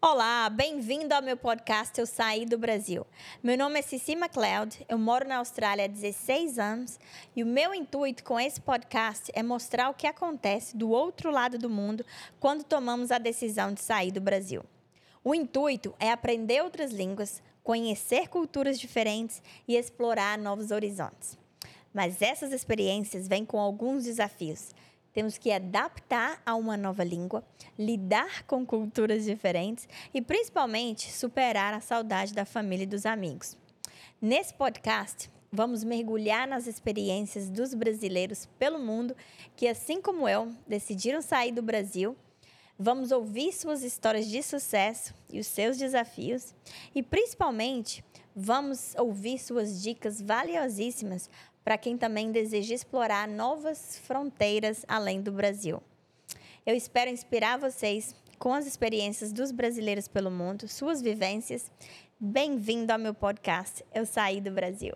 Olá, bem-vindo ao meu podcast Eu Saí do Brasil. Meu nome é Cici MacLeod, eu moro na Austrália há 16 anos e o meu intuito com esse podcast é mostrar o que acontece do outro lado do mundo quando tomamos a decisão de sair do Brasil. O intuito é aprender outras línguas, conhecer culturas diferentes e explorar novos horizontes. Mas essas experiências vêm com alguns desafios temos que adaptar a uma nova língua, lidar com culturas diferentes e, principalmente, superar a saudade da família e dos amigos. Nesse podcast, vamos mergulhar nas experiências dos brasileiros pelo mundo que, assim como eu, decidiram sair do Brasil. Vamos ouvir suas histórias de sucesso e os seus desafios e, principalmente, vamos ouvir suas dicas valiosíssimas para quem também deseja explorar novas fronteiras além do Brasil. Eu espero inspirar vocês com as experiências dos brasileiros pelo mundo, suas vivências. Bem-vindo ao meu podcast Eu Saí do Brasil.